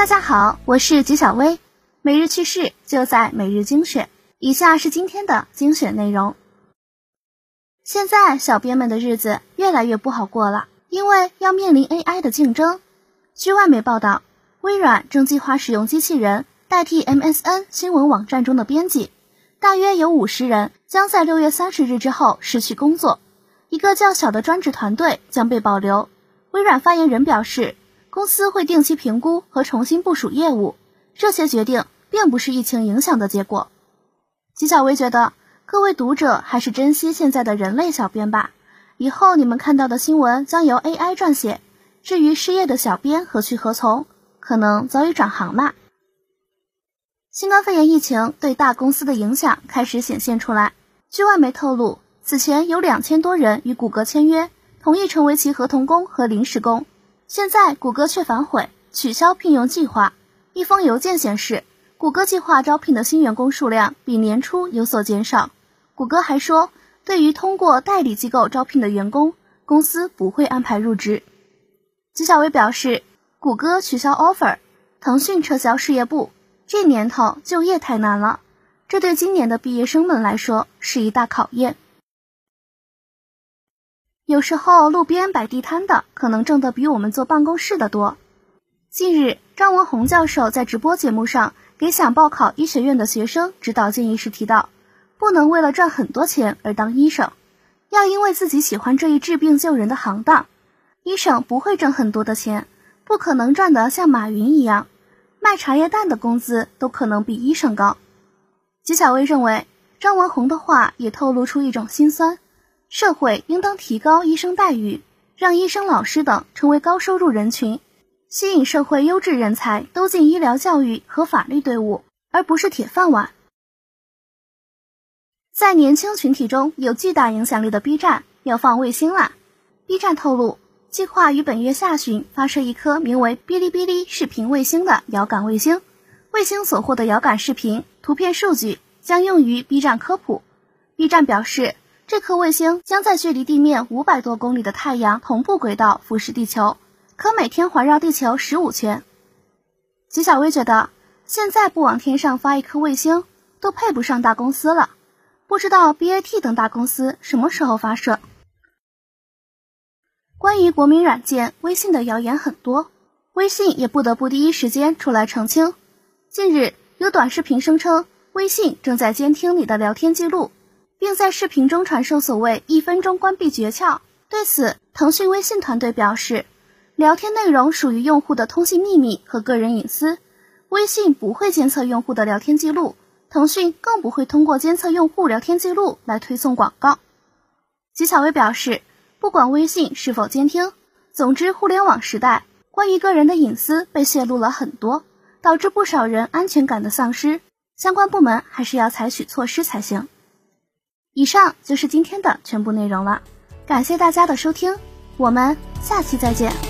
大家好，我是吉小薇，每日趣事就在每日精选。以下是今天的精选内容。现在小编们的日子越来越不好过了，因为要面临 AI 的竞争。据外媒报道，微软正计划使用机器人代替 MSN 新闻网站中的编辑，大约有五十人将在六月三十日之后失去工作。一个较小的专职团队将被保留。微软发言人表示，公司会定期评估和重新部署业务。这些决定并不是疫情影响的结果。纪晓薇觉得，各位读者还是珍惜现在的人类小编吧。以后你们看到的新闻将由 AI 撰写。至于失业的小编何去何从，可能早已转行了。新冠肺炎疫情对大公司的影响开始显现出来。据外媒透露。此前有两千多人与谷歌签约，同意成为其合同工和临时工。现在谷歌却反悔，取消聘用计划。一封邮件显示，谷歌计划招聘的新员工数量比年初有所减少。谷歌还说，对于通过代理机构招聘的员工，公司不会安排入职。纪晓薇表示，谷歌取消 offer，腾讯撤销事业部。这年头就业太难了，这对今年的毕业生们来说是一大考验。有时候路边摆地摊的可能挣得比我们坐办公室的多。近日，张文宏教授在直播节目上给想报考医学院的学生指导建议时提到，不能为了赚很多钱而当医生，要因为自己喜欢这一治病救人的行当。医生不会挣很多的钱，不可能赚得像马云一样，卖茶叶蛋的工资都可能比医生高。纪晓薇认为，张文宏的话也透露出一种心酸。社会应当提高医生待遇，让医生、老师等成为高收入人群，吸引社会优质人才都进医疗教育和法律队伍，而不是铁饭碗。在年轻群体中有巨大影响力的 B 站要放卫星啦！B 站透露，计划于本月下旬发射一颗名为“哔哩哔哩视频卫星”的遥感卫星，卫星所获的遥感视频、图片数据将用于 B 站科普。B 站表示。这颗卫星将在距离地面五百多公里的太阳同步轨道俯视地球，可每天环绕地球十五圈。吉小薇觉得，现在不往天上发一颗卫星，都配不上大公司了。不知道 BAT 等大公司什么时候发射？关于国民软件微信的谣言很多，微信也不得不第一时间出来澄清。近日有短视频声称，微信正在监听你的聊天记录。并在视频中传授所谓“一分钟关闭诀窍”。对此，腾讯微信团队表示，聊天内容属于用户的通信秘密和个人隐私，微信不会监测用户的聊天记录，腾讯更不会通过监测用户聊天记录来推送广告。吉小薇表示，不管微信是否监听，总之，互联网时代关于个人的隐私被泄露了很多，导致不少人安全感的丧失，相关部门还是要采取措施才行。以上就是今天的全部内容了，感谢大家的收听，我们下期再见。